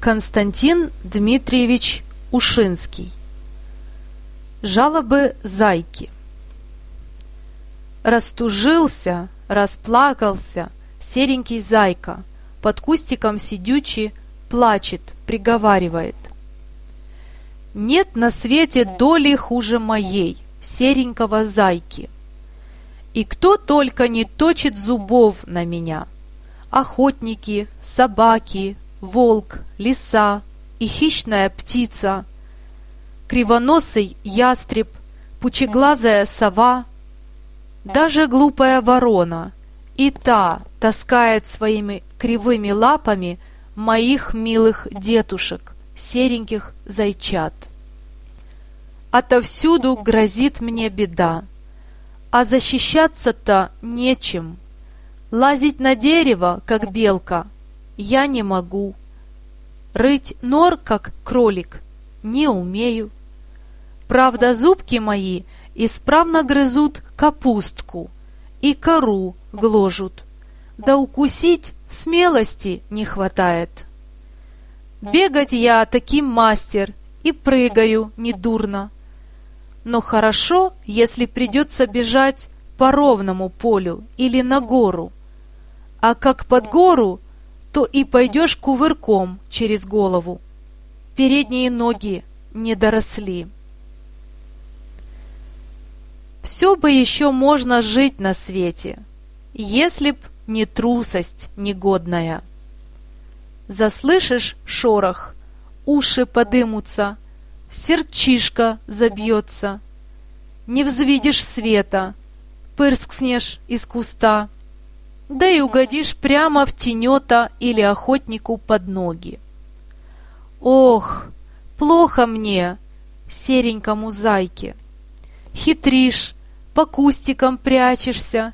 Константин Дмитриевич Ушинский Жалобы зайки Растужился, расплакался серенький зайка, под кустиком сидючи, плачет, приговаривает. Нет на свете доли хуже моей, серенького зайки. И кто только не точит зубов на меня. Охотники, собаки, волк, лиса и хищная птица, кривоносый ястреб, пучеглазая сова, даже глупая ворона, и та таскает своими кривыми лапами моих милых детушек, сереньких зайчат. Отовсюду грозит мне беда, а защищаться-то нечем. Лазить на дерево, как белка, я не могу. Рыть нор, как кролик, не умею. Правда, зубки мои исправно грызут капустку и кору гложут, да укусить смелости не хватает. Бегать я таким мастер и прыгаю недурно. Но хорошо, если придется бежать по ровному полю или на гору. А как под гору то и пойдешь кувырком через голову. Передние ноги не доросли. Все бы еще можно жить на свете, если б не трусость негодная. Заслышишь шорох, уши подымутся, сердчишка забьется. Не взвидишь света, пырскнешь из куста — да и угодишь прямо в тенета или охотнику под ноги. Ох, плохо мне, серенькому зайке. Хитришь, по кустикам прячешься,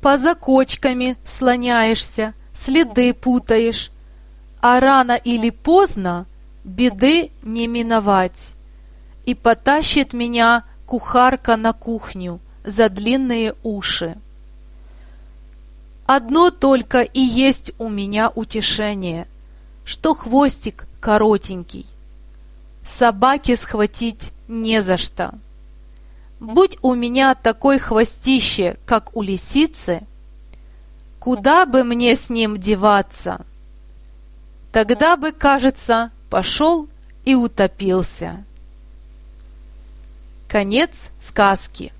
по закочками слоняешься, следы путаешь, а рано или поздно беды не миновать. И потащит меня кухарка на кухню за длинные уши. Одно только и есть у меня утешение, что хвостик коротенький. Собаки схватить не за что. Будь у меня такой хвостище, как у лисицы, куда бы мне с ним деваться? Тогда бы, кажется, пошел и утопился. Конец сказки.